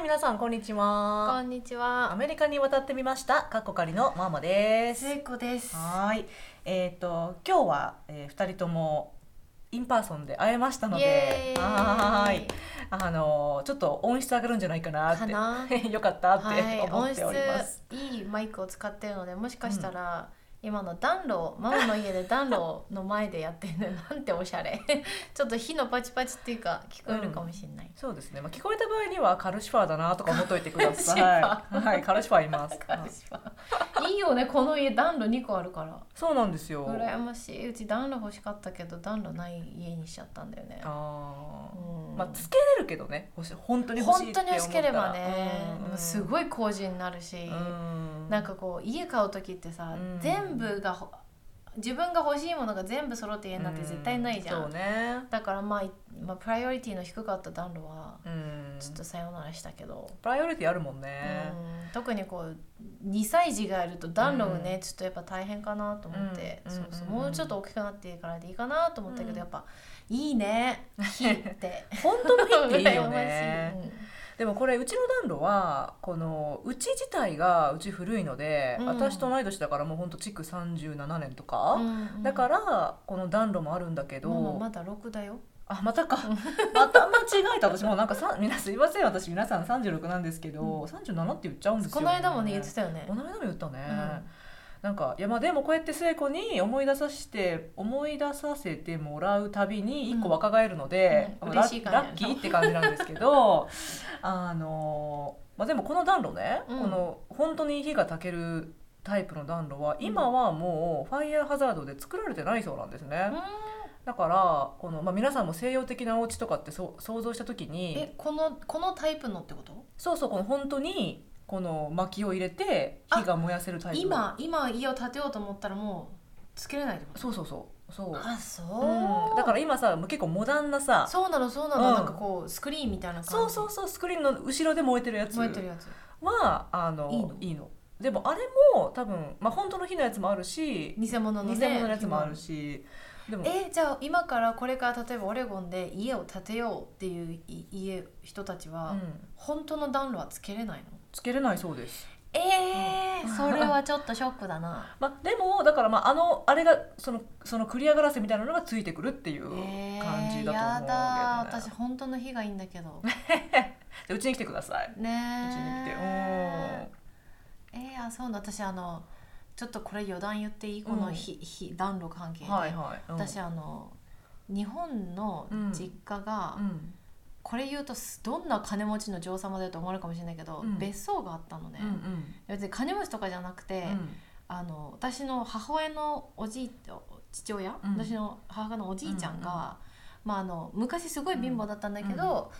はい皆さんこんにちはこんにちは。アメリカに渡ってみました。かっこかりのママです。聖子です。はい。えっ、と今日は、えー、二人とも in person で会えましたので。はい。あのちょっと音質上がるんじゃないかなって。かな。よかったってはい、思っております、いいマイクを使ってるので、もしかしたら、今の暖炉、ママの家で暖炉の前でやってるの なんておしゃれ。ちょっと火のパチパチっていうか聞こえるかもしれない。そうですね、まあ、聞こえた場合にはカルシファーだなとか思っといてください。カはいカルシファーいます。カルシファー。いいよね、この家暖炉2個あるから。そうなんですよ。羨ましい。うち暖炉欲しかったけど暖炉ない家にしちゃったんだよね。あー。うん。まあつけれるけどね。欲し本当に欲しいって本当に思ったら欲しければね、うんすごい工事になるし。うん。なんかこう家買う時ってさ、うん全部がほ自分が欲しいものが全部揃って家になって絶対ないじゃん、そうね。だからまあ、いまあ、プライオリティの低かった暖炉はうん。ちょっとさよならしたけど、プライオリティあるもんね。うん。特にこう2歳児がいると暖炉がね、ちょっとやっぱ大変かなと思って、うん。そうそう。うんもうちょっと大きくなってからでいいかなと思ったけど、うんやっぱいいね。火 って。本当の火っていいよねでもこれうちの暖炉はこのうち自体がうち古いので、うん。私と同い年だからもうほんと築37年とか、うんうんだからこの暖炉もあるんだけど、まだ6だよ。あまたか。また間違えた私もうなんかさ皆すいません私皆さん36なんですけど、うん。37って言っちゃうんですよ、この間もね言ってたよね。この間も言ったね、うんなんかいやまあでもこうやって聖子に思い出させて思い出させてもらうたびに一個若返るので、うん。うんラッキーって感じなんですけど あの、まあ、でもこの暖炉ね、うん。この本当に火が炊けるタイプの暖炉は今はもうファイヤーハザードで作られてないそうなんですね、だからこの、まあ、皆さんも西洋的なお家とかってそう想像した時にえこのこのタイプのってこと？そうそうこの本当にこの薪を入れて火が燃やせるタイプ今今家を建てようと思ったらもうつけれないってこと？そうそうそう。そう、あそう、うん、だから今さ結構モダンなさ。そうなのそうなの、うん。なんかこうスクリーンみたいな感じ。そうそうそうスクリーンの後ろで燃えてるやつ。燃えてるやつ。はあのいいの？の。でもあれも多分、まあ、本当の火のやつもあるし偽物のね。偽物のやつもあるし。でもえじゃあ今からこれから例えばオレゴンで家を建てようっていうい家人たちは、うん、本当の暖炉はつけれないの？つけれないそうです。えー、それはちょっとショックだな。まあ、でもだからまああのあれがそのそのクリアガラスみたいなのがついてくるっていうえー、感じだと思うけど、ね。やだ私本当の火がいいんだけど。でうちに来てください。ねうちに来て。ええー、あそうだ。私あのちょっとこれ余談言っていい？この火,、火暖炉関係で、はいはい。うん。私あの日本の実家が、うんこれ言うとすどんな金持ちの女王様だと思われるかもしれないけど、うん。別荘があったのね、うんうん。別に金持ちとかじゃなくて、あの私の母親のおじい父親、うん。私の母親のおじいちゃんが、うんうんまあ、あの昔すごい貧乏だったんだけど、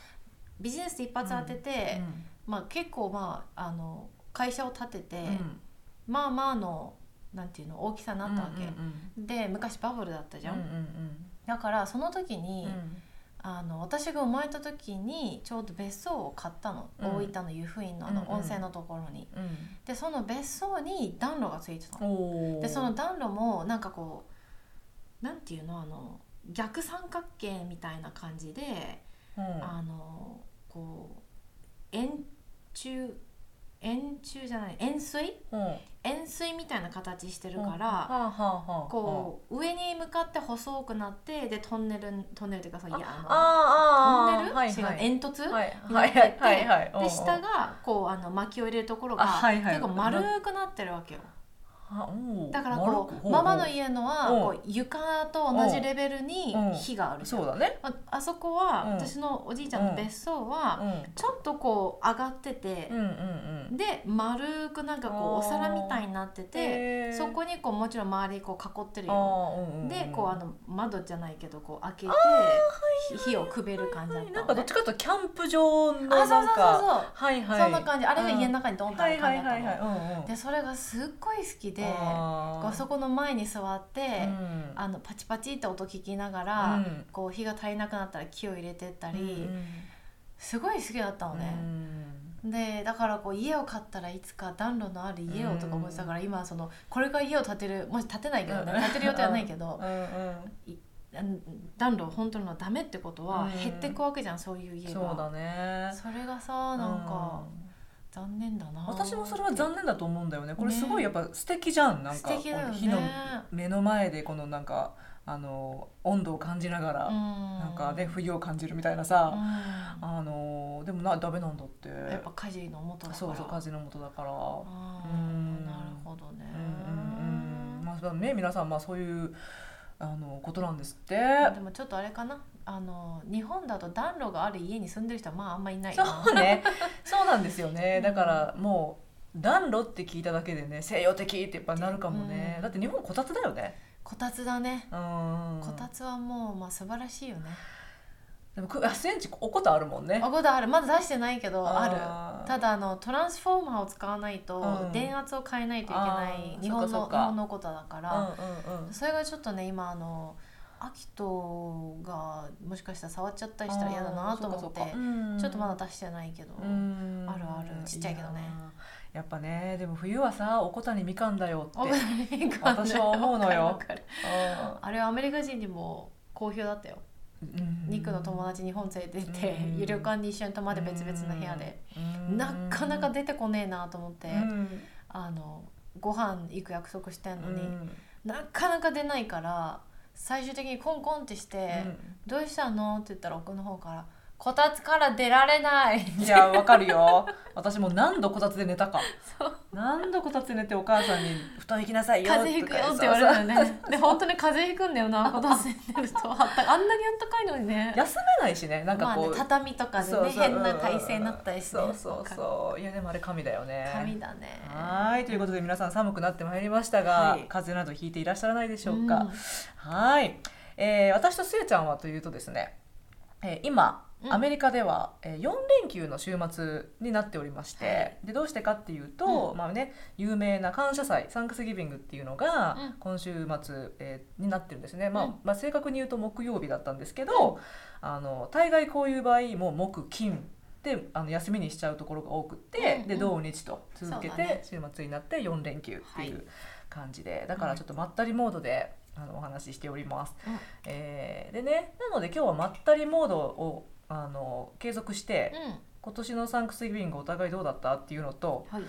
ビジネスで一発当てて、まあ、結構、まあ、あの会社を建てて、うん。まあまあのなんていうの大きさになったわけ、うんで昔バブルだったじゃん、うんうん。だからその時に、うんあの私が生まれた時にちょうど別荘を買ったの、うん。大分の湯布院のあのうんうん温泉のところに、うん。でその別荘に暖炉がついてたの。でその暖炉もなんかこうなんていうのあの逆三角形みたいな感じで、うん。あのこう円柱円柱じゃない円錐？うん。は円錐みたいな形してるから、こう上に向かって細くなってでトンネルトンネルっていうかさいやあのああトンネル、はいはい。煙突、はいになってて、で下がこうあの薪を入れるところが、あはいはい。結構丸くなってるわけよだからこうママの家のはうん。こう床と同じレベルにうん。火があるそうだね。ああそこは、うん。私のおじいちゃんの別荘は、うん。ちょっとこう上がっててで丸くなんかこうお皿みたいになっててそこにこうもちろん周りこう囲ってるあよでこうあの窓じゃないけどこう開けてひ火をくべる感じだったなんかどっちかというとキャンプ場のあそうそうそうなんかそうはいはい。そんな感じ。あれが家の中にドンとあはいる感じっでそれがすっごい好きであー。あそこの前に座って、うん。あのパチパチって音聞きながら、うん。こう火が足りなくなったら木を入れてったり、うんすごい好きだったのね、でだからこう家を買ったらいつか暖炉のある家をとか思ってたから、今そのこれから家を建てるもし建てないけどね、うん建てる予定はないけど、暖炉本当のダメってことはうん。減っていくわけじゃん、そういう家が。そうだね。それがさなんかうん残念だな。私もそれは残念だと思うんだよね。これねすごいやっぱ素敵じゃん。なん素か火の目の前でこのなんかあの温度を感じながら、ななんかね冬を感じるみたいなさ、あのでもなダメなんだって。やっぱ火事の元だから。そうそう風の元だから。うん。なるほどね。うんうんうんまあね皆さんまあそういうあのことなんですって。でもちょっとあれかなあの日本だと暖炉がある家に住んでる人はまああんまいないそなうね。そうなんですよね。だからもう暖炉って聞いただけでね西洋的ってやっぱなるかもね、うん。だって日本こたつだよね。こたつだね。うん。こたつはもうまあ素晴らしいよね。でもくあセンチおことあるもんね。あこだある。まだ出してないけどある。ただあのトランスフォーマーを使わないとうん。電圧を変えないといけない日本の日本のことだから、うんうんうん。それがちょっとね今あのアキトがもしかしたら触っちゃったりしたら嫌だなと思ってちょっとまだ出してないけど、うん。あるあるちっちゃいけどね。ややっぱねでも冬はさおこたにみかんだよってあ私は思うのよ。あれはアメリカ人にも好評だったよ。うん。肉の友達日本連れてってうん。旅館に一緒に泊まって別々の部屋で。うん。なかなか出てこねえなと思ってうん。あのご飯行く約束してんのにうん。なかなか出ないから最終的にコンコンってして「どうしたの?」って言ったら奥の方から「こたつから出られない」いやわかるよ。私も何度こたつで寝たか。何度こたつで寝てお母さんに「布団行きなさいよ」風邪ひくよって言われるよね。で本当に風邪ひくんだよなこたつで寝ると。あったあんなにあったかいのにね。休めないしね。なんかこう、まあね、畳とかでね変な体勢になったりして、ね、そうそう。そういやでもあれ神だよね。神だね。はい。ということで皆さん寒くなってまいりましたが、はい。風邪などひいていらっしゃらないでしょううか、ん。はい、えー私とすえちゃんはというとですね、えー今うんアメリカでは、えー4連休の週末になっておりまして、はい。でどうしてかっていうと、うん。まあね、有名な感謝祭サンクスギビングっていうのがうん。今週末、えーになってるんですね、まあうん。まあ、正確に言うと木曜日だったんですけど、あの大概こういう場合もう木金であの休みにしちゃうところが多くって、うんうん。で土日と続けて週末になって4連休っていうはい感じで、だからちょっとまったりモードであのお話ししております。うん。えーでねなので今日はまったりモードをあの継続して、う今年のサンクスギビングお互いどうだったっていうのとんはい、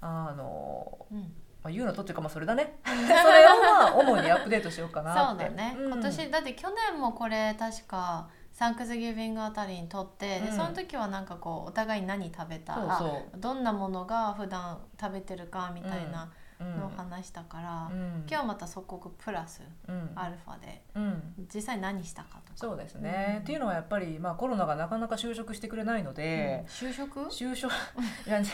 あの、うん、まあ、言うのとっていうかまあそれだね。それをまあ主にアップデートしようかなって。そうだね、うん。今年だって去年もこれ確かサンクスギビングあたりに撮って、でうん。その時はなんかこうお互い何食べた？どんなものが普段食べてるかみたいなのを話したから、うん。今日はまたそこプラスうん。アルファで。うん。実際何したかとか。そうですね、うん。っていうのはやっぱり、まあ、コロナがなかなか就職してくれないので。うん、就職？就職？いや、ね、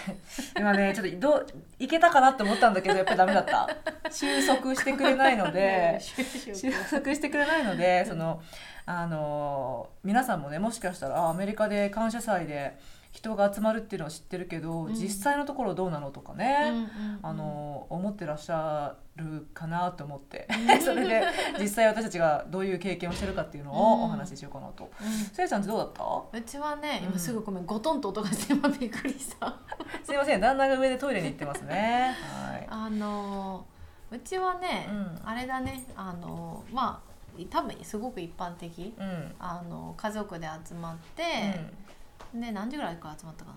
今ねちょっとどういけたかなって思ったんだけどやっぱりダメだった。収束してくれないので。就収職束してくれないのでそのあの皆さんもねもしかしたらあアメリカで感謝祭で人が集まるっていうのは知ってるけど、うん。実際のところどうなのとかうんね、うんうん。あの思ってらっしゃるかなと思って。それで実際私たちがどういう経験をしてるかっていうのをお話ししようかなと。うん。せいちゃんってどうだった？うちはねうん。今すぐごめんゴトンと音がして今びっくりした。すいません旦那が上でトイレに行ってますね。はい。あのうちはね、うん。あれだねあのまあ多分すごく一般的。うん。あの家族で集まって、で何時ぐらいから集まったかな？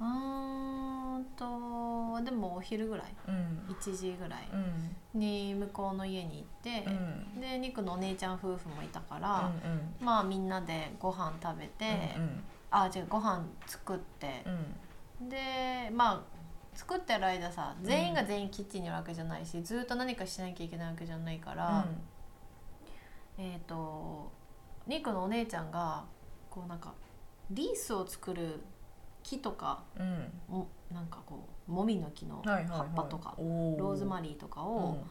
うーんとでもお昼ぐらいうん。うん。1時ぐらいうん。に向こうの家に行ってう、ん。でニクのお姉ちゃん夫婦もいたから、うん。まあみんなでご飯食べて、うん。あ違うご飯作ってう、ん。でまあ作ってる間さ全員が全員キッチンにいるわけじゃないし、ずっと何かしなきゃいけないわけじゃないから、えっ、とニクのお姉ちゃんがこうなんかリースを作る木とかうん。もなんかこうもみの木のはいはいはい。葉っぱとか、おローズマリリーとかを、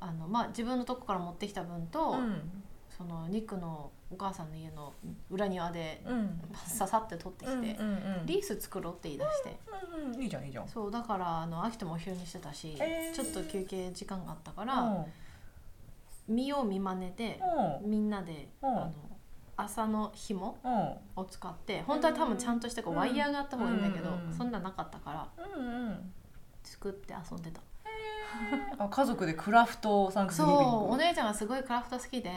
あのまあ、自分のとこから持ってきた分と、うん。そのニクのお母さんの家の裏庭でうん。ささって取ってきて、うん。うん。リース作ろうって言い出して。うん。いいじゃんいいじゃん。そうだからあの秋ともお昼にしてたし、へーちょっと休憩時間があったかうら、ん。見よう見まねで、うん。みんなで、うんあの朝の紐うん。を使って本当は多分ちゃんとしてこううん。ワイヤーがあった方がいいんだけど、うんそんななかったからうん。うん。作って遊んでた。あ家族でクラフトサンクスギビングそうお姉ちゃんがすごいクラフト好きで、ん。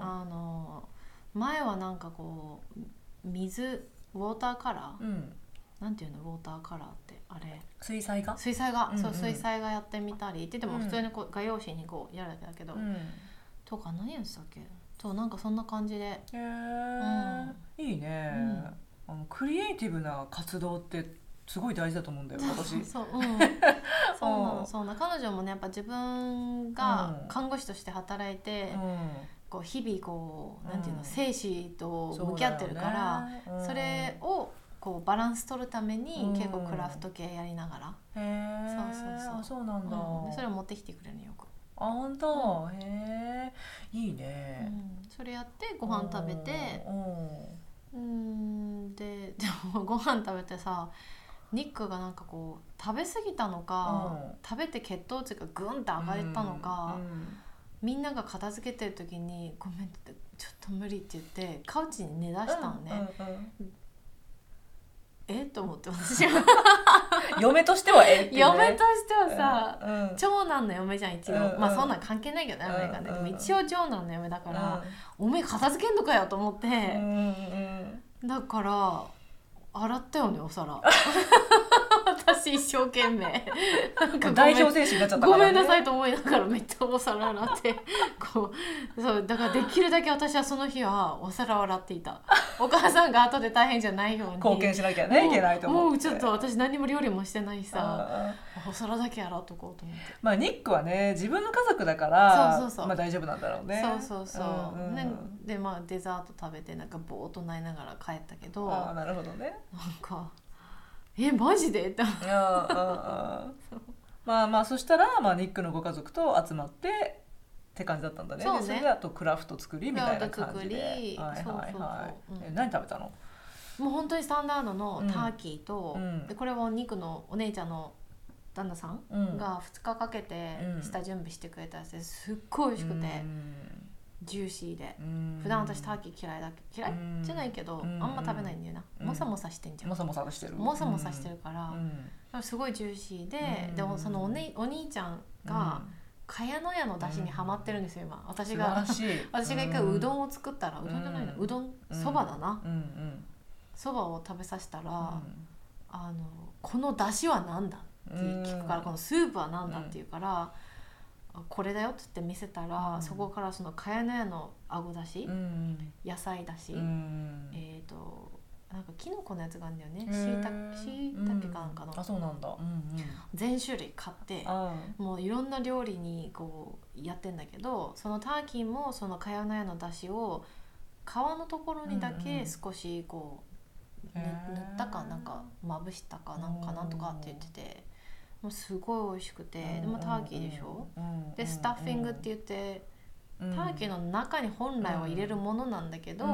あの前はなんかこう水ウォーターカラー、うん。なんていうの？ウォーターカラーってあれ。水彩画？水彩画、うんうん。そう水彩画やってみたり。って言ってもうん。普通にこう画用紙にこうやるだけだけど、うん。とか何やってたっけ？そうなんかそんな感じで。へえ、いいね、あのクリエイティブな活動ってすごい大事だと思うんだよ私。そう、うん、そうなのそうなの彼女もねやっぱ自分がうん。看護師として働いて、うん。こう日々こうなんていうの、うん。生死と向き合ってるからそ,、れをこうバランス取るために、うん。結構クラフト系やりながら、そうそうそう。あそうなんだ、それを持ってきてくれるのよく、あ本当、へえいいね、うん。それやってご飯食べて。うんうん。で でもご飯食べてさニックがなんかこう食べ過ぎたのか、うん。食べて血糖値がグンって上がったのか、うんみんなが片付けてる時に「ごめん」って「ちょっと無理」って言ってカウチに寝だしたのね、うんうんえ？と思って私。は 嫁としてはえっていうね。嫁としてはさ、うん。うん長男の嫁じゃん一応、うん。うんまあそんなん関係ないけどねアメリカで、うん。うん。でも一応長男の嫁だから、おめえ片付けんのかよと思って、うんうん。だから洗ったよねお皿 私一生懸命。代表選手になっちゃったから、ね、ごめんなさいと思いながらめっちゃお皿洗って。こうそうだからできるだけ私はその日はお皿を洗っていた。お母さんが後で大変じゃないように。貢献しなきゃねいけないと思うちょっと私何も料理もしてないしさ。お皿だけ洗っとこうと思って、まあニックはね自分の家族だからそうそうそう。まあ大丈夫なんだろうね。そうそうそう、んんね、でまあデザート食べてなんかぼーっと泣いながら帰ったけど。なんああなるほどね。か「えマジで?」って。まあまあそしたら、まあ、ニックのご家族と集まってって感じだったんだね。そうね。でそれであとクラフト作りみたいな感じで。クラフト作り。はいはいそうそうはいそう。うん。え何食べたの？もう本当にスタンダードのターキーと、うん。でこれはお肉のお姉ちゃんの旦那さんうん。が2日かけてうん。下準備してくれたやつですっごい美味しくて、うんジューシーで、うん。普段私ターキー嫌いだけ嫌い？うん。じゃないけど、うん。あんま食べないんだよな、うん。もさもさしてんじゃん、もさもさしてる。もさもさしてるから、すごいジューシーで、うん。でもそのお,、ね、お兄ちゃんが茅野屋の出汁にはまってるんですよ今。私が。私が一回うどんを作ったら、うどんじゃないな、うどんうん。そばだな。そばを食べさせたら、うん。あのこの出汁は何だって聞くから、このスープは何だって言うから、あこれだよって言って見せたら、うん。そこからその茅野屋のあごだし、うん野菜だし、うんえっ、となんかキノコのやつがあるんだよね。へー。しいたけかなんかの、うん。あそうなんだ。うんうん。全種類買ってあもういろんな料理にこうやってんだけどそのターキーもその茅野屋のだしを皮のところにだうんうんけ少しこう、ぬへー。塗ったかなんかまぶしたかなんかなんとかって言っててもうすごい美味しくてでもターキーでしょ？でスタッフィングって言ってターキーの中に本来は入れるものなんだけど、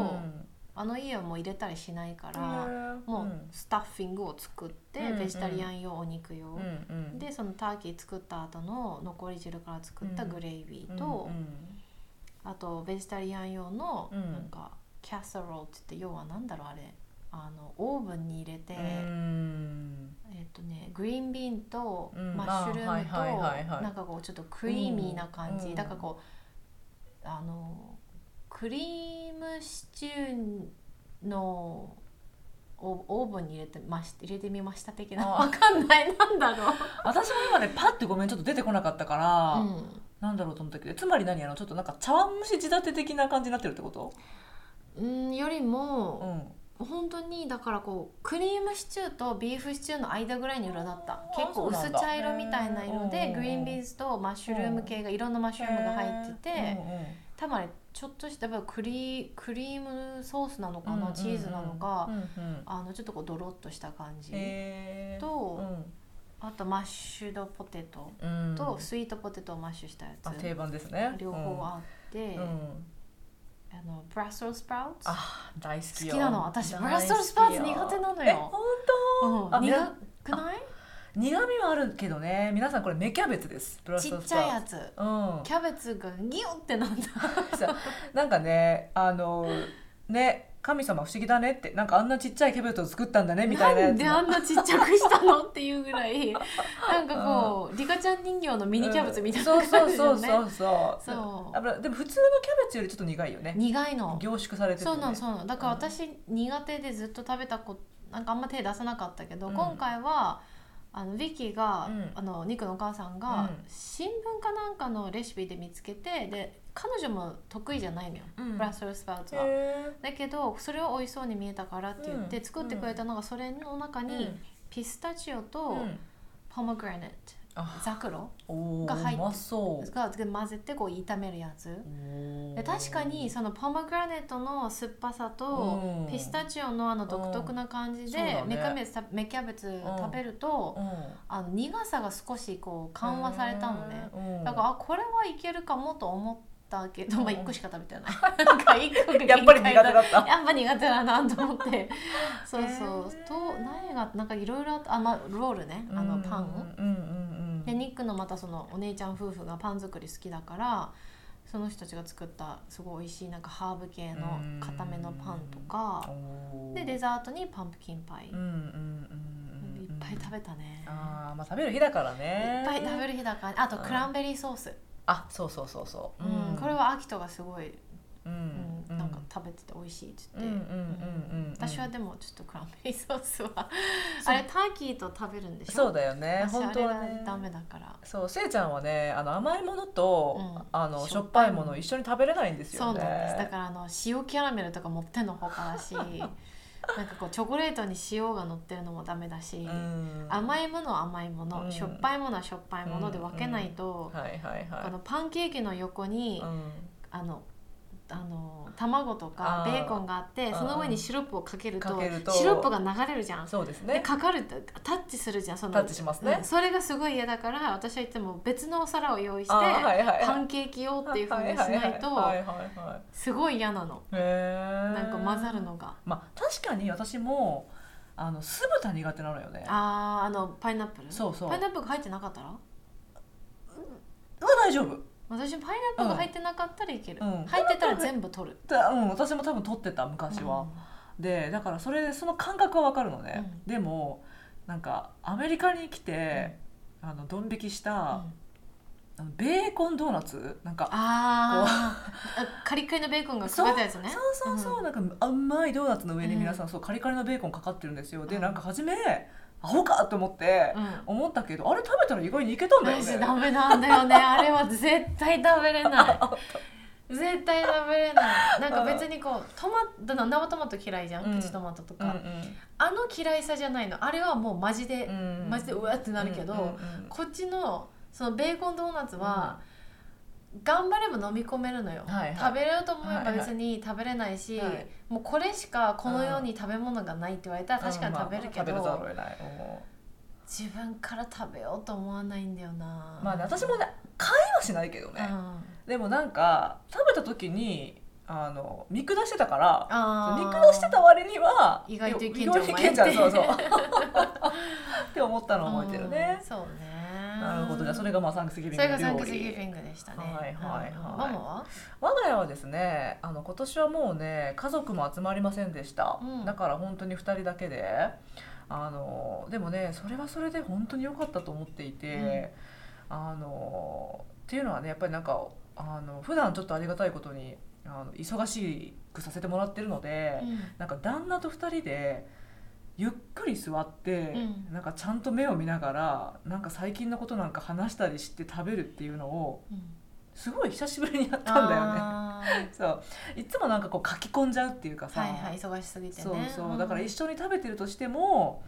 あの家はもう入れたりしないから、もうスタッフィングを作って、うんベジタリアン用お肉用、でそのターキー作った後の残り汁から作ったグレイビーと、うんあとベジタリアン用のうん。なんかキャッサローって言って要はなんだろうあれあのオーブンに入れて、うん。えっ、とねグリーンビーンとうん。マッシュルームとなんかこうちょっとクリーミーな感じ、うん。だからこうあのクリームシチューのオオーブンに入れてまし入れてみました的なあ。わかんない。なんだろう、私も今ねパッてごめんちょっと出てこなかったから、うん。なんだろうと思ったけどつまり何？あのちょっとなんか茶碗蒸し仕立て的な感じになってるってこと？うん、よりもう、ん本当にだからこうクリームシチューとビーフシチューの間ぐらいの色だった。あ結構薄茶色みたいな色で green beans とマッシュルーム系がいろんなマッシュルームが入ってて多分あれちょっとしたやっぱクリクリームソースなのかなチーズなのかあのちょっとこうドロッとした感じとうんあとマッシュドポテトうん。とスイートポテトをマッシュしたやあ定つ番ですね。両方あってブラッセルスプラウツ好あ大好きよ。きなの。私ブラッセルスプラウツ苦手なのえよ本うん。あみな苦くない？苦味はあるけどね。皆さんこれ芽キャベツです。ブラッちっセルスちゃいやつ。うん。キャベツがギュンってなんだ。なんかねあのね神様不思議だねってなんかあんなちっちゃいキャベツを作ったんだねみたいなやつ。なんであんなちっちゃくしたのっていうぐらい。なんかこう、リカちゃん人形のミニキャベツみたいなそうそう感じよね、そうそうそう。そう。あでも普通のキャベツよりちょっと苦いよね。苦いの。凝縮されてて、ね、そうなのそうなのだから私苦手でずっと食べたこなんかあんま手出さなかったけど、うん。今回はあのビッキーが、うん。あのニクのお母さんが、うん。新聞かなんかのレシピで見つけてで彼女も得意じゃないのよ、うん。ブラッセルスプラウツは。へだけどそれは美味しそうに見えたからって言って、うん。作ってくれたのがそれの中ーに、ピスタチオうとん。ポモグラネット、あ。ザクロが入ってが混ぜてこう炒めるやつ。確かにそのポマグラネットの酸っぱさとうん。ピスタチオのあの独特な感じで芽キャベツキャベツ食べるとうん。あの苦さが少しこう緩和されたのね。うん。だからあこれはいけるかもと思ったけど、うん。まあ1個しか食べてない。なんか1個やっぱり苦手だった。やっぱ苦手だなと思って。そうそう。と何がなんかいろいろあった。あ、まあ、ロールね。あのパン、うんうんうん。でニックのまたそのお姉ちゃん夫婦がパン作り好きだからその人たちが作ったすごい美味しいなんかハーブ系の固めのパンとか。でデザートにパンプキンパイ、うんうんうんうんいっぱい食べたね、あーまあ食べる日だからね。いっぱい食べる日だからあとクランベリーソース、あそうそうそうそう。うん。これはアキトがすごい、ううんん。なんか食べてて美味しいっつって、うんうんうんうん私はでもちょっとクランベリーソースはあれターキーと食べるんでしょ？そうだよね。私本当はダメだから。そうせいちゃんはねあの甘いものと、うん。あのしょっぱいもの。一緒に食べれないんですそうよねなんです。だからあの塩キャラメルとか持ってんのほかだし なんかこうチョコレートに塩が乗ってるのもダメだし、うん。甘いものは甘いもの、うん。しょっぱいものはしょっぱいもので分けないと、このパンケーキの横に、うん。あのあの卵とかベーコンがあってその上にシロップをかけるとシロップが流れるじゃん。でそうですね。かかるとタッチするじゃんそのタッチしますね。うん。それがすごい嫌だから私はいつも別のお皿を用意して、はいはいはい。パンケーキ用っていうふうにしないとすごい嫌なの。へなんか混ざるのが。まあ確かに私もあの酢豚苦手なのよね。あーあのパイナップル？そうそう。パイナップルが入ってなかったら？は大丈夫私パイナップルが入ってなかったらいける、うん。入ってたら全部取る、だうん。私も多分取ってた昔は、でだからそれでその感覚は分かるのね、でもなんかアメリカに来て、あのドン引きした、ベーコンドーナツ？なんかあー。カリカリのベーコンがかかったやつね。そうそうそう、なんか甘いドーナツの上に皆さん、そうカリカリのベーコンかかってるんですよ。でうん。なんか初めアホかと思ってうん。思ったけどあれ食べたら意外にいけたんだよね。ダメなんだよね。あれは絶対食べれない。絶対食べれない。なんか別にこうトマト生トマト嫌いじゃん、うん。プチトマトとか、うんあの嫌いさじゃないの。あれはもうマジで、うん。うんマジでうわってなるけど、うんうんうんこっちのそのベーコンドーナツは、頑張れば飲み込めるのよ、はいはい。食べれると思えばはいはい。別に食べれないし、はい。もうこれしかこの世に食べ物がないって言われたら確かに食べるけど、自分から食べようと思わないんだよな。まあね私もね買いはしないけどね、うん。でもなんか食べた時にあの見下してたから見下してた割には意外といけん意じゃんそうそう。って。思ったのを覚えてるね。うん、そうねなるほど。じゃあそれがまあサンクスギビングそれがサン料クスギビ理ングでしたね。はいはいはい。は我が家は？ですねあの今年はもうね家族も集まりませんでした、うん。だから本当に2人だけで。あのでもねそれはそれで本当に良かったと思っていて、あのっていうのはねやっぱりなんかあの普段ちょっとありがたいことにあの忙しくさせてもらってるので、うん。なんか旦那と2人でゆっくり座って、うん。なんかちゃんと目を見ながらなんか最近のことなんか話したりして食べるっていうのをうん。すごい久しぶりにやったんだよね。あそう。いつもなんかこう書き込んじゃうっていうかさ、ーはいはい忙しすぎてね。そうそう。うん。だから一緒に食べてるとしても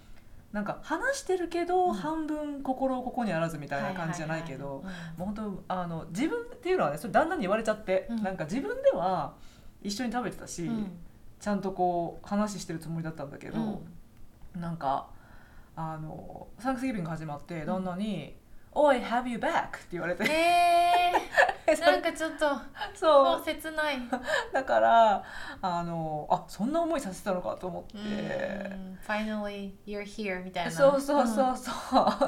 なんか話してるけど、うん。半分心ここにあらずみたいな感じじゃないけど、もう本当あの自分っていうのはねそれ旦那に言われちゃって、うん。なんか自分では一緒に食べてたし、うんうん。ちゃんとこう話してるつもりだったんだけど、うんなんかあのサンクスギビング始まって旦那に「おい have you back」って言われて、えー、なんかちょっとそう。切ない。だからあのあそんな思いさせたのかと思って、うん。Finally you're here みたいな。そうそうそうそ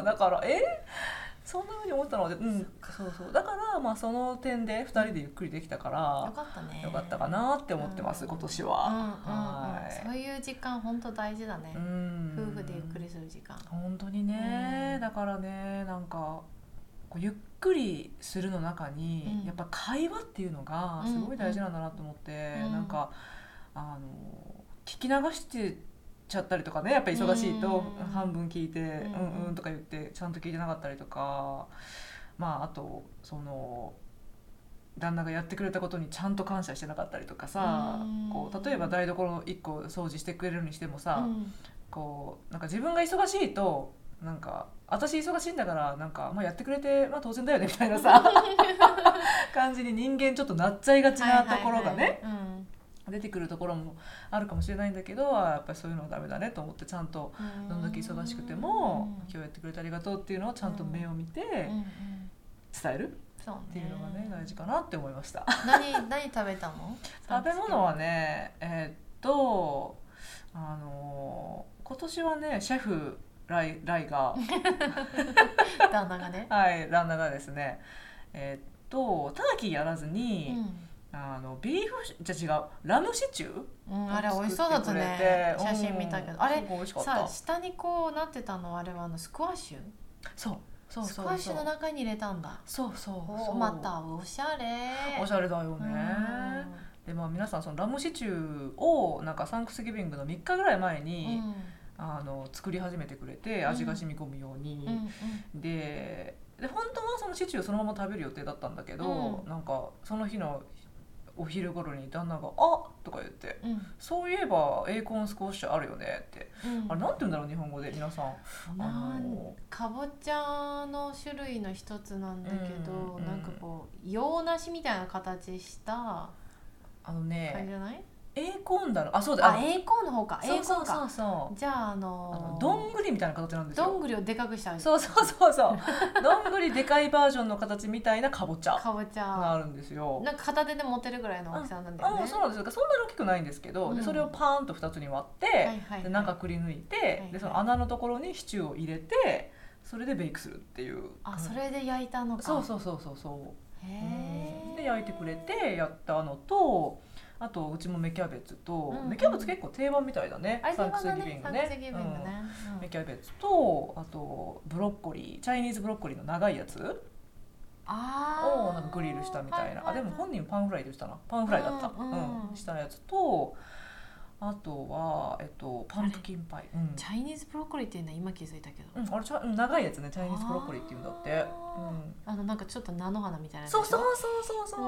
う、だからえそんなふうに思ったので、うん、そうそう。だからまあその点で2人でゆっくりできたからよかったね。よかったかなって思ってます、うん。今年うんうんうん。は。はい。そういう時間本当大事だね、うん。夫婦でゆっくりする時間。本当にね、うん。だからねなんかこうゆっくりするの中に、うん。やっぱ会話っていうのがすごい大事なんだなと思って、うん。なんかあの聞き流してちゃったりとかねやっぱ忙しいとうん。半分聞いて「ん。うんうん」とか言ってちゃんと聞いてなかったりとかまああとその。旦那がやってくれたことにちゃんと感謝してなかったりとかさ、うん。こう例えば台所1個掃除してくれるにしてもさ、うん。こうなんか自分が忙しいとなんか私忙しいんだからなんか、まあ、やってくれて、まあ、当然だよねみたいなさ 感じに人間ちょっとなっちゃいがちなところがね、出てくるところもあるかもしれないんだけどやっぱりそういうのはダメだねと思ってちゃんとうん。どんだけ忙しくても今日やってくれてありがとうっていうのをちゃんと目を見て伝えるそうねっていうのがね大事かなって思いました。何何食べたの？食べ物はねえーっとあのー今年はねシェフライライが 旦那がね、はい旦那がですねえーっとターキーやらずうに、んあのビーフじゃ違うラムシチュー？うん、あれ美味しそうだったね。写真見たけど、あれ美味しかっさた下にこうなってたのあれはあのスクワッシュ？そう。そうスそうそう。クワッシュの中に入れたんだ。そうそうそう。おまたおしゃれ。おしゃれだようん。ねでまあ皆さんそのラムシチューをなんかサンクスギビングの3日ぐらい前うに、ん。あの作り始めてくれて味が染み込むように、うんでで本当はそのシチューそのまま食べる予定だったんだけど、うん。なんかその日のお昼頃に旦那が「あとか言ってうん「そういえばエーコンスコーシュあるよね」って、うん。あれなんて言うんだろう日本語で皆さん。あのかぼちゃの種類の一つなんだけど、うんなんかこう洋梨みたいな形したあの感じねじゃない、エーコンだろ？あそうだあ栄光の方か。栄光かそうそう。じゃあああののどんぐりみたいな形なんですよ。どんぐりをでかくしたそうそうそうそう。どんぐりでかいバージョンの形みたいなかぼちゃ。かぼちがあゃるんですよ。なんか片手で持てるぐらいの大きさなんだよね。あそうなんですよ。そんなに大きくないんですけど、うん。でそれをパーンと2つに割って、はいはいはいで中くり抜いて、いはいでその穴のところにシチューを入れてそれでベイクするっていう。あそれで焼いたのか。そうそうそうそうそう。へえうん。で焼いてくれてやったのとあとうちも芽キャベツと、うんうん。芽キャベツ結構定番みたいだねあれサンクスギビングサンクスギビングうん。ねうん。芽キャベツとあとブロッコリー Chinese broccoli の長いやつあー。をなんかグリルしたみたいな、はははあでも本人 pan fry でしたな。 pan fry だった、うん。うん。したやつとあとは、えっと、パンプキンパイ。うん。 Chinese broccoli っていうのは今気づいたけど、うん、あれちゃうん長いやつね Chinese broccoli っていうんだって、あうん、ーあのなんかちょっと菜の花みたいなそうそうそうそうそう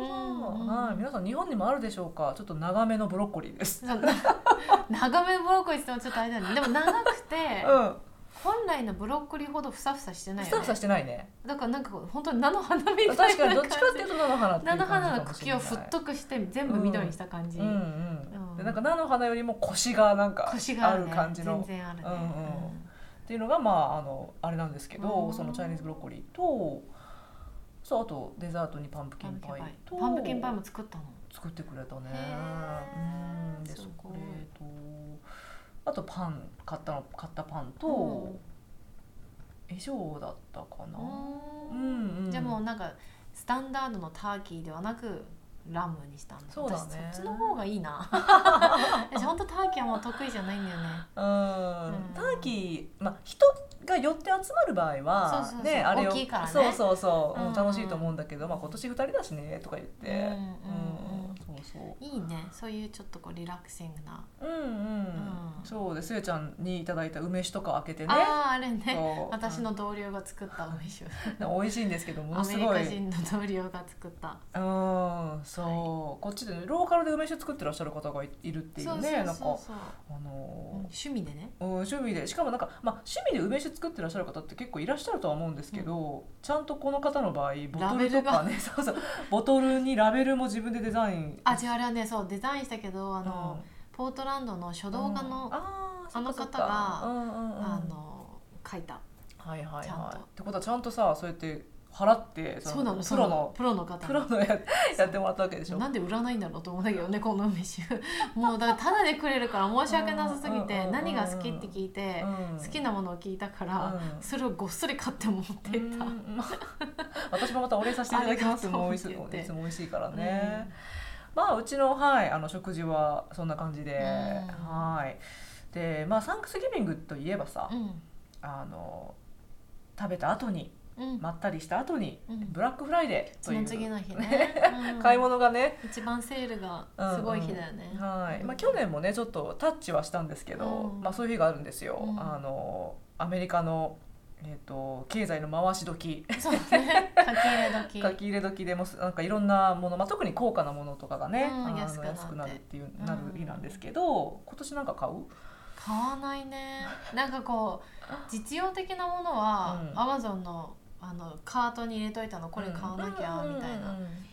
はい、皆さん日本にもあるでしょうか？ちょっと長めのブロッコリーです、長めのブロッコリーって言ってもちょっとあれだよね。でも長くてうん本来のブロッコリーほどふさふさしてないよね。ふさふさしてないね。だからなんか本当に菜の花みたいな確かにどっちかってういうと菜の花っていう菜の花の茎かもしれない。を太くして全部緑にした感じ、うんうん、うん。でなんか菜の花よりもコシがなんかある腰があるね感じの。全然あるね、うんうん。っていうのがまああのあれなんですけど、うん。そのチャイニーズブロッコリーとそうあとデザートにパンプキパンパイとパンプキンパイ。も作ったの？作ってくれたね。うん。ですそごいれとあとパン買ったの買ったパンと、うん。以上だったかな、ううんんうん、じゃあもうなんかスタンダードのターキーではなくラムにしたんだ。そうだね。私そっちの方がいいな。私本当ターキーはもう得意じゃないんだよね。うん。うん。ターキー、まあ、人が寄って集まる場合はそうそうそう。ねあれをね。そうそうそう、うん。うん楽しいと思うんだけど、まあ、今年2人だしねとか言って、うんうん。うんそう。いいね。そういうちょっとこうリラックシングな、うんうん、そうです。せいちゃんにいただいた梅酒とか開けてね。あああれね。私の同僚が作った梅酒。う ん美味しいんですけどもアメのすごい。リカ人の同僚が作った。うんそう、こっちで、ね、ローカルで梅酒作ってらっしゃる方がいいるっていうねなんかそうそう。あうんの趣味でね。うん趣味で。しかもなんか、まあ、趣味で梅酒作ってらっしゃる方って結構いらっしゃるとは思うんですけど、ちゃんとこの方の場合ボトルとかねそうそう。ボトルにラベルも自分でデザインあ違うあれはねそうデザインしたけどあの、ポートランドの書道家の、あの方があの書いたはいはいってことはちゃんとさそうやって払ってそうなのプロのプロの方プロのややってもらったわけでしょなんで売らないんだろうと思うんだけどねこの梅酒もうだからタダでくれるから申し訳なさすぎて何が好きって聞いて好きなものを聞いたからそれをごっそり買って持ってった私もまたお礼させていただきますもいつって言っていつも美味しいからね、まあうちのはいあの食事はそんな感じで、うん。はい。でまあサンクスギビングといえばさ、うん。あの食べた後にうん。まったりした後に、うん。ブラックフライデーという。次の日ね。うん。買い物がね、一番セールがすごい日だよね。はい。まあ、去年もねちょっとタッチはしたんですけど、うん。まあ、そういう日があるんですよ、うん。あのアメリカの、えー、と経済の回し時。そうね。書き入れ時。書き入れ時でもなんかいろんなもの、まあ、特に高価なものとかがね、うん安くなるっていううん。なる日なんですけど、今年なんか買う？買わないね。なんかこう実用的なものはうん。アマゾンのあのカートに入れといたのこれ買わなきゃみたいな。うん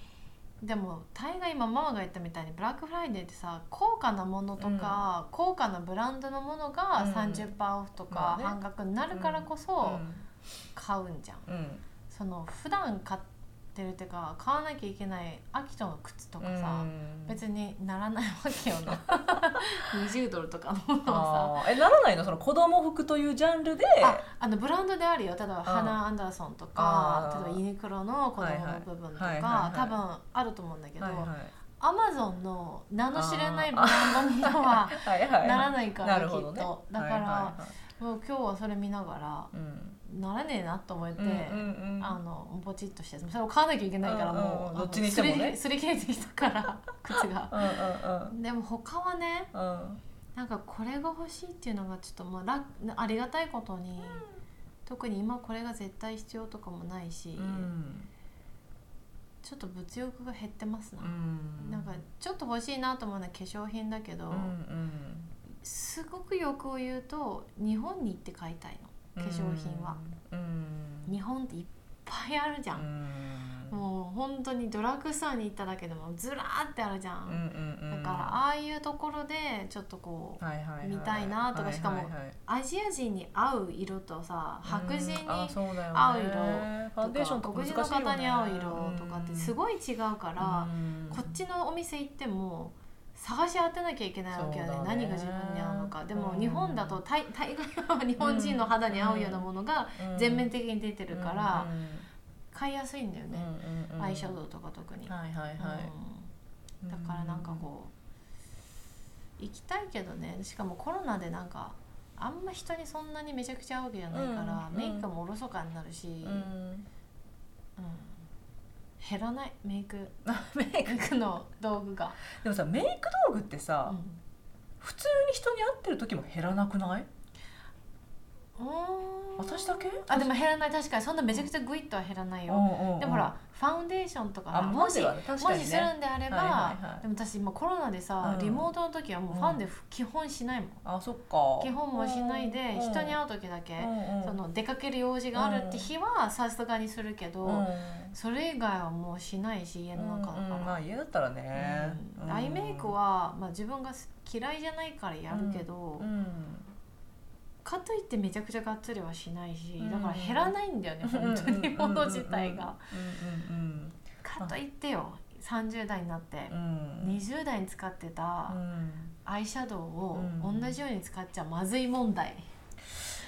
でも大概今ママが言ったみたいにブラックフライデーってさ高価なものとか、高価なブランドのものがうん。30%オフとか半額になるからこそ買うんじゃん、うん。うん。その普段買ってるっていうか買わなきゃいけない秋との靴とかさ、うん。別にならないわけよな。20ドルとかのものはさ。えならないの？その子供服というジャンルで？ああのブランドであるよ。例えばんハナ・アンダーソンとか例えばユニクロの子供の部分とかはい多分あると思うんだけど、はいはい。アマゾンの名の知れないブランドのものは ならないからきっと。だから、はいはいはい。もう今日はそれ見ながらうんならねえなと思って、うんうんうん。あのポチッとしてそれを買わなきゃいけないからもう,、うんうん。うんあのどっちにしてもね。すり切れてきたから 靴が。うんうんでも他はねうん。うんなんかこれが欲しいっていうのがちょっとまあ楽ありがたいことに、特に今これが絶対必要とかもないし、うん。ちょっと物欲が減ってますな、うん。なんかちょっと欲しいなと思うのは化粧品だけど、うんうん。すごく欲を言うと日本に行って買いたいの化粧品は、うん。日本っていっぱいあるじゃん、うん。もう本当にドラッグストアに行っただけでもずらーってあるじゃん、だからああいうところでちょっとこう見たいなとかしかもアジア人に合う色とさ白人に合う色とかね人の方に合う色とかってすごい違うから、うん。こっちのお店行っても探し当てなきゃいけないわけよね。ね。何が自分に合うのか。でもうん日本だと大 大概は日本人の肌に合うようなものがうん。全面的に出てるからうん買いやすいんだよね、うんうんうん。アイシャドウとか特に、はいはいはい。うん。だからなんかこう行きたいけどね。しかもコロナでなんかあんま人にそんなにめちゃくちゃ合うわけじゃないから、うん。メイクもおろそかになるし、うん。うん減らない？メイク？メイクの道具が、でもさメイク道具ってさ、うん。普通に人に会ってる時も減らなくない？私だけ？あでも減らない。確かに。そんなめちゃくちゃグイッとは減らないよ、うんうん。でもほらファウンデーションとかあもしねもしするんであれば、はいはいはい。でも私今コロナでさ、うん。リモートの時はもうファンデ基本しないもん、あそっか。基本もしないでうん人に会う時だけ、その出かける用事があるって日はさすがにするけど、うん。それ以外はもうしないし家の中だから、まあ家だったらね、うん。アイメイクは、まあ、自分が嫌いじゃないからやるけど、うんかといってめちゃくちゃがっつりはしないしうん。だから減らないんだよね、本当にもの自体が。うんうんかといってよ30代になってうん。うん20代に使ってたうん。アイシャドウをうん。同じように使っちゃまずい問題、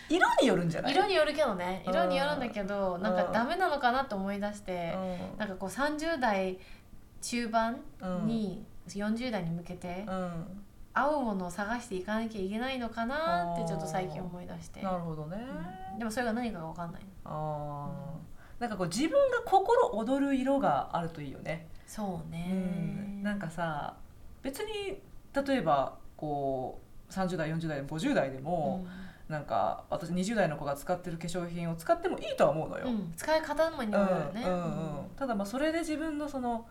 色によるんじゃない？色によるけどね。うん色によるんだけどなんかうんダメなのかなと思い出してうん。なんかこう30代中盤うん。に40代に向けてうん合うものを探していかなきゃいけないのかなってちょっと最近思い出して、なるほどね、うん。でもそれが何かが分かんないあー。なんかこう自分が心躍る色があるといいよね、そうね、うん。なんかさ別に例えばこう30代40代50代でも、なんか私20代の子が使ってる化粧品を使ってもいいとは思うのよ、うんうん。使い方にもよるよね、うんうんうん。ただまあそれで自分のその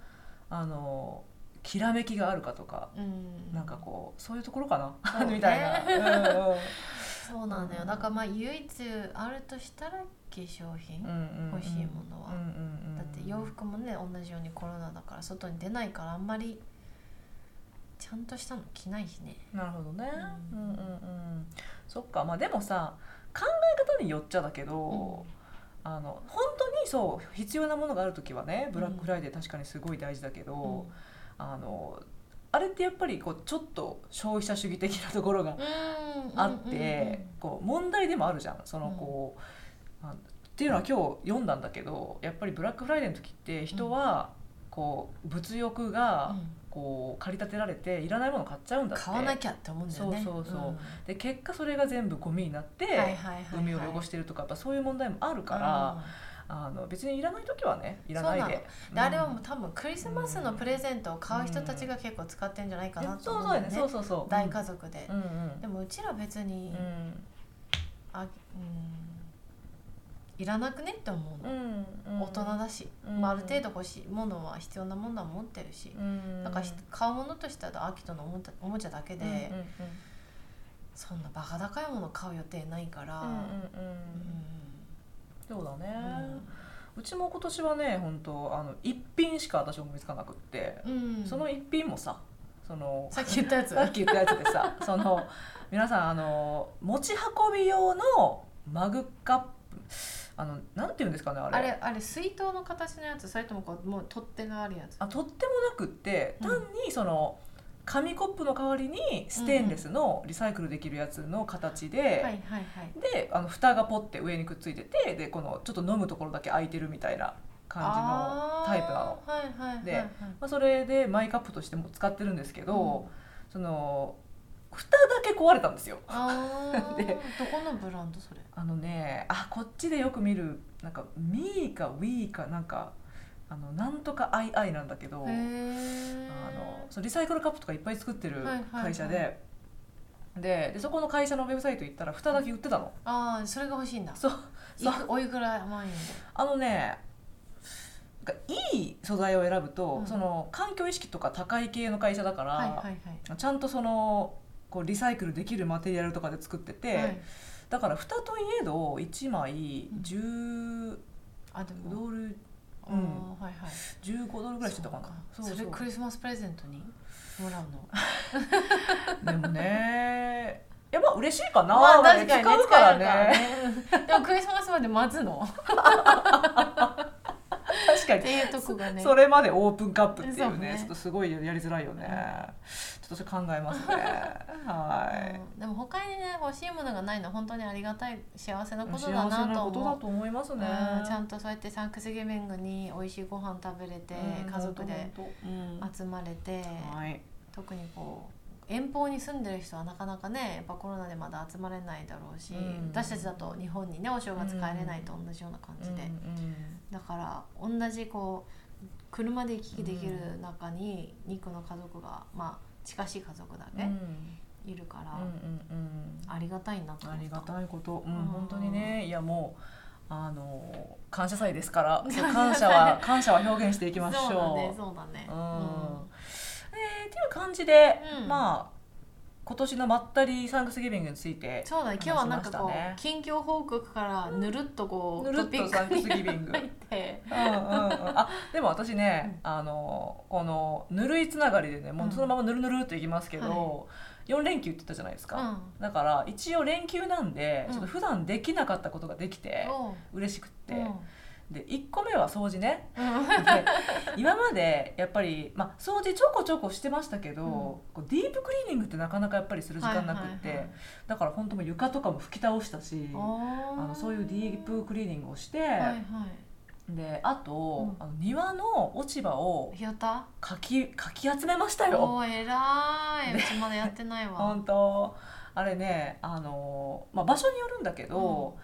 あのきらめきがあるかとか、うん。なんかこうそういうところかな、ね。みたいな、うんうんそうなんだよ。だからまあ唯一あるとしたら化粧品、うんうんうん。欲しいものは。うんうんうんだって洋服もね同じようにコロナだから外に出ないからあんまりちゃんとしたの着ないしね。なるほどね、ううんん、うんうん。そっか。まあでもさ考え方によっちゃだけど、あの本当そう必要なものがある時はねブラックフライデー確かにすごい大事だけど、うんあのあれってやっぱりこうちょっと消費者主義的なところがあって、こう問題でもあるじゃん。そのこう、あっていうのは今日読んだんだけどやっぱりブラックフライデーの時って人はこう物欲がこう駆り立てられていらないもの買っちゃうんだって。買わなきゃって思うんだよね。そうそうそう。うん。で結果それが全部ゴミになって、海を汚してるとかやっぱそういう問題もあるから、あの別にいらない時はねいらないで。であれはもう多分クリスマスのプレゼントを買う人たちが結構使ってんじゃないかなと思うんだよね。そうそうそうそう大家族で。うんうん。でもうちら別にうん。あうんいらなくねって思うの。うん大人だし。うんまあある程度欲しいものは必要なものは持ってるし。うんだからひ買うものとしては秋とのおもちゃおもちゃだけでうんうんそんなバカ高いもの買う予定ないから。うんうんうん。うそうだね、ん。うちも今年はね本当あの一品しか私思いつかなくって、うん。その一品もさそのさっき言ったやつ。さっき言ったやつでさ その皆さんあの持ち運び用のマグカップあのなんて言うんですかねあれ。あれあれ水筒の形のやつそれともこうもう取っ手があるやつ。あとってもなくってうん。単にその紙コップの代わりにステンレスのリサイクルできるやつの形で、であの蓋がポッて上にくっついててでこのちょっと飲むところだけ開いてるみたいな感じのタイプなの。ではいまあ、それでマイカップとしても使ってるんですけど、その蓋だけ壊れたんですよ。でどこのブランドそれ？あのねあこっちでよく見るなんかミーかウィーかなんかあのなんとか II なんだけど。あのそのリサイクルカップとかいっぱい作ってるはいはいはい。会社で、ででそこの会社のウェブサイト行ったら蓋だけ売ってたの。ああそれが欲しいんだ。そう。おいくら万円で？あのねいい素材を選ぶと、うん。その環境意識とか高い系の会社だから、はいはいはい。ちゃんとそのこうリサイクルできるマテリアルとかで作ってて、はい。だから蓋といえど1枚うん。10あでも。ドルうん。はいはい。15ドルぐらいしてたかな。そうか。それクリスマスプレゼントにもらうの？でもねいやまあ嬉しいかな、まあ確かにね使うからね。ね。でもクリスマスまで待つの？確かに。っていうとこがね。それまでオープンカップっていうねね。ちょっとすごいやりづらいよね、ちょっとそれ考えますね。はい、うん。でも他にね欲しいものがないのは本当にありがたい幸せなことだななと思う。ことだと思いますね、うん。ちゃんとそうやってサンクスギビングに美味しいご飯食べれてうん。家族で集まれて当はい。特にこう遠方に住んでる人はなかなかねやっぱコロナでまだ集まれないだろうし、うん。私たちだと日本にねお正月帰れないと同じような感じで、だから同じこう車で行き来できる中に肉の家族がまあ近しい家族だけいるから、ありがたいなと思った。ありがたいこと、うん、うん。本当にねいやもうあの感謝祭ですから。感謝は感謝は表現していきましょう。そうだねそうだね。うんえーっていう感じで、うん。まあ今年のまったりサンクスギビングについてそうだね。今日はなんかこう、近況報告からぬるっとこう、ぬるっとサンクスギビング。うんうんうん、あでも私ね、あのこのぬるいつながりでねもうそのままぬるぬるっといきますけど、4連休って言ったじゃないですか、うん。だから一応連休なんで、うん。ちょっと普段できなかったことができて嬉しくって、うんで1個目は掃除ね。今までやっぱり、まあ、掃除ちょこちょこしてましたけど、うん。こうディープクリーニングってなかなかやっぱりする時間なくって、はいはいはい。だから本当もう床とかも拭き倒したしああのそういうディープクリーニングをして、はいはい。であと、うん。あの庭の落ち葉をかきかき集めましたよ。おー偉い。うちまだやってないわ。本当。あれねあの、まあ、場所によるんだけど、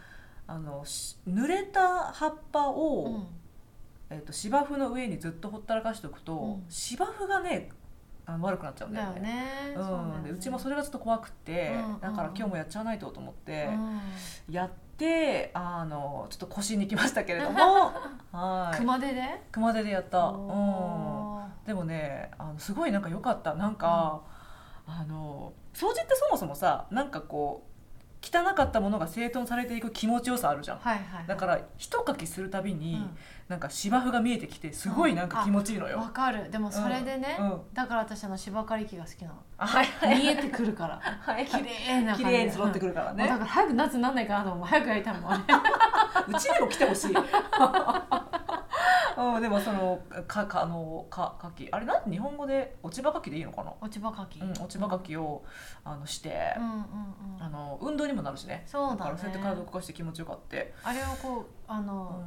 あのし濡れた葉っぱを、うん。えっと芝生の上にずっとほったらかしておくと、うん。芝生がねあの悪くなっちゃうんだだよよね。ねうん。ね。でうちもそれがちょっと怖くて、うんだから今日もやっちゃわないとと思って、うん。やってあのちょっと腰にきましたけれども はい。熊手で？熊手でやった、うん、でもねあのすごいなんか良かった。なんか、あの掃除ってそもそもさなんかこう汚かったものが整頓されていく気持ちよさあるじゃん。はいはいだから一かきするたびに、うん。なんか芝生が見えてきてすごいなんか気持ちいいのよ、わかる。でもそれでね、うん。だから私あの芝刈り機が好きなの。あはいはい。見えてくるから。はい綺麗な感じ。綺麗に揃ってくるからね。だから早く夏になんないかなと思う。早くやりたいもん うちにも来てほしいうん、でもそのかかあのかかきあれなんて日本語で落ち葉かきでいいのかな、落ち葉かき、うん、落ち葉かきをあのして、うんうんうん。あの運動にもなるしね。そうだね。からそうやって体を動かして気持ちよかって、あれをこうあうの、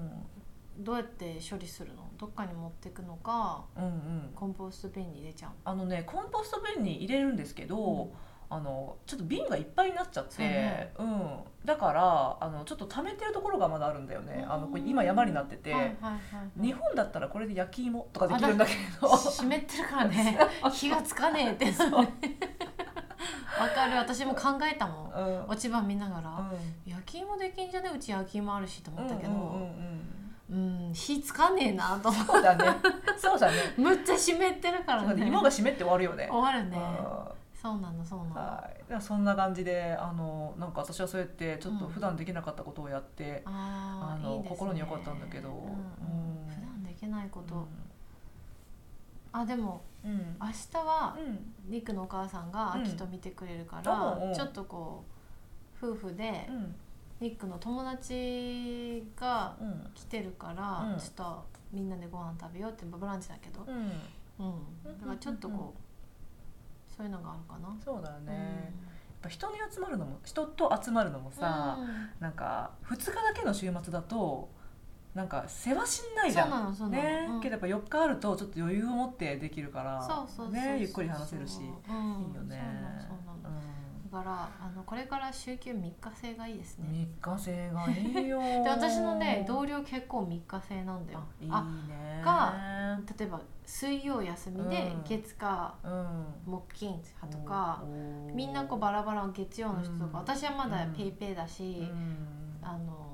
ん、どうやって処理するの？どっかに持っていくのかうんうん。コンポスト瓶に入れちゃうあのねコンポスト瓶に入れるんですけど、うんあのちょっと瓶がいっぱいになっちゃって、そうねうん、だからあのちょっと溜めてるところがまだあるんだよね、あのこれ今山になってて、はいはいはい日本だったらこれで焼き芋とかできるんだけど。湿ってるからね。火がつかねえって。わかる。私も考えたもん。うん。落ち葉見ながら、う焼き芋できんじゃね？うち焼き芋あるしと思ったけど、うんうんうんうん。火つかねえなと。思っそうだね。そうだね。て むっちゃ湿ってるからね。ね。芋が湿って終わるよね。終わるね。うんそうなのそうなのはい、だからそんな感じであのなんか私はそうやってちょっと普段できなかったことをやって、あのあーいいですね。心に良かったんだけど。うんうん。うん。普段できないこと、うあでもんうん。明日はうん。リクのお母さんがうん。秋と見てくれるから、うんう。んちょっとこう夫婦でうん。ニックの友達がうん。来てるから、うん。ちょっとみんなでご飯食べようってブランチだけど、うん。うん、だからちょっとこう、そういうのがあるかな。そうだよね、やっぱ人に集まるのも人と集まるのもさ、なんか2日だけの週末だとなんか世話しんないじゃん。ね、うん。けどやっぱ4日あるとちょっと余裕を持ってできるからそうそうねゆっくり話せるし、うん。いいよね。そうなのからあのこれから週休3日制がいいですうん、ね。3日制がいいよ で私のね同僚結構3日制なんだよ。あいいあねが例えば水曜休みでうん。月火うん。木金派とか、おーみんなこうバラバラ月曜の人とか、うん。私はまだうん。ペイペイだし、うん。あの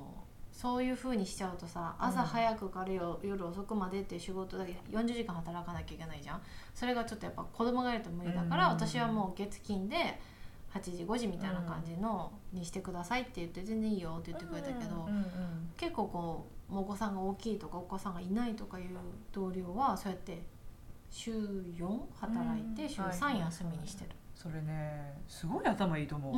そういう風にしちゃうとさ朝早くからよ夜遅くまでっていう仕事だけ40時間働かなきゃいけないじゃん。それがちょっとやっぱ子供がいると無理だから、うん。私はもう月金で8時5時みたいな感じのにしてくださいって言って全然いいよって言ってくれたけど、結構こうお子さんが大きいとかお子さんがいないとかいう同僚はそうやって週4働いて週うんはい3休みにしてる。それねすごい頭いいと思う。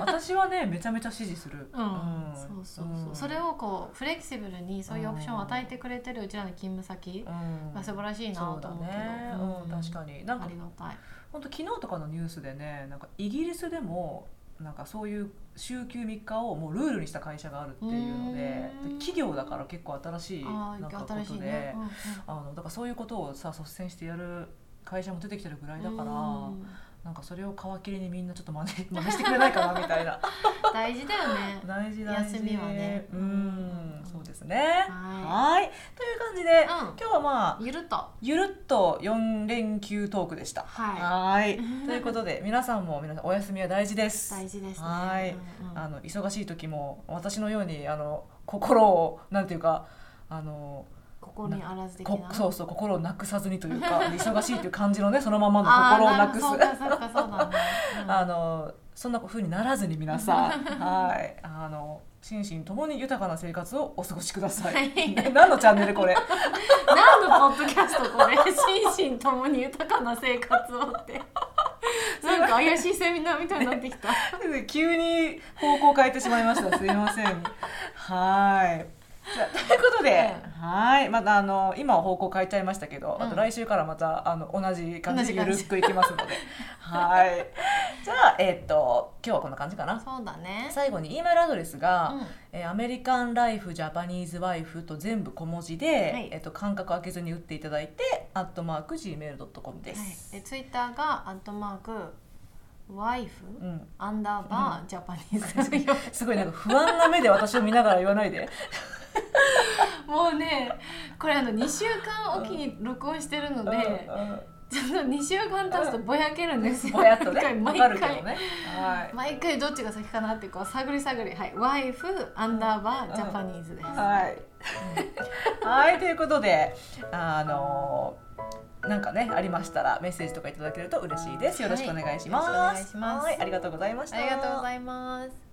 私はね めちゃめちゃ支持する、うん。そうそうそう、ん。それをこうフレキシブルにそういうオプションを与えてくれてるうちらの勤務先。うん。が素晴らしいなと思うけど、ん、確かに。なんかありがたい。本当昨日とかのニュースでねなんかイギリスでもなんかそういう週休3日をもうルールにした会社があるっていうので企業だから結構新しいあなんかことで、いね、うんうん。あのだからそういうことをさ率先してやる会社も出てきてるぐらいだから、うんなんかそれを皮切りにみんなちょっと真似真似してくれないかなみたいな。大事だよね。大事大事。休みはね。ううん。んそうですね。ははい。という感じで、うん。今日はまあゆるっと。ゆるっと4連休トークでした。はい。はい。ということで皆さんも皆さんお休みは大事です。大事ですね。はい。うんうん。あの忙しい時も私のようにあの心をなんていうかあの心にあらず的こなそうそう心をなくさずにというか 忙しいという感じのねそのままの心をなくす。あのそんな風にならずに皆さんはい。あの心身ともに豊かな生活をお過ごしください。はい。ね 何のチャンネルこれ？何のポッドキャストこれ？心身ともに豊かな生活をって。なんか怪しいセミナーみたいになってきた。急に方向変えてしまいました。すいません。はい。じゃあということで、はい。またあの今は方向変えちゃいましたけど、うん。あと来週からまたあの同じ感じでゆるくいきますので。はい。じゃあえっ、と今日はこんな感じかな。そうだね。最後に E メールアドレスが、うん。えーアメリカンライフジャパニーズワイフと全部小文字で、はい。えっと間隔空けずに打っていただいてアットマーク gmail.com ではい。す、でツイッターがアットマークワイフうん、アンダーバージャパニーズすごいなんか不安な目で私を見ながら言わないで。もうねこれあの2週間おきに録音してるのでちょっと2週間経つとぼやけるんですよ。ぼやっとね。毎わ回かるけどね。はい。毎回どっちが先かなってこう探り探り。はい。ワイフアンダーバージャパニーズです。はい、はい、ということであのなんかねありましたらメッセージとかいただけると嬉しいです。よろしくお願いします、はいいします。はいありがとうございました。ありがとうございます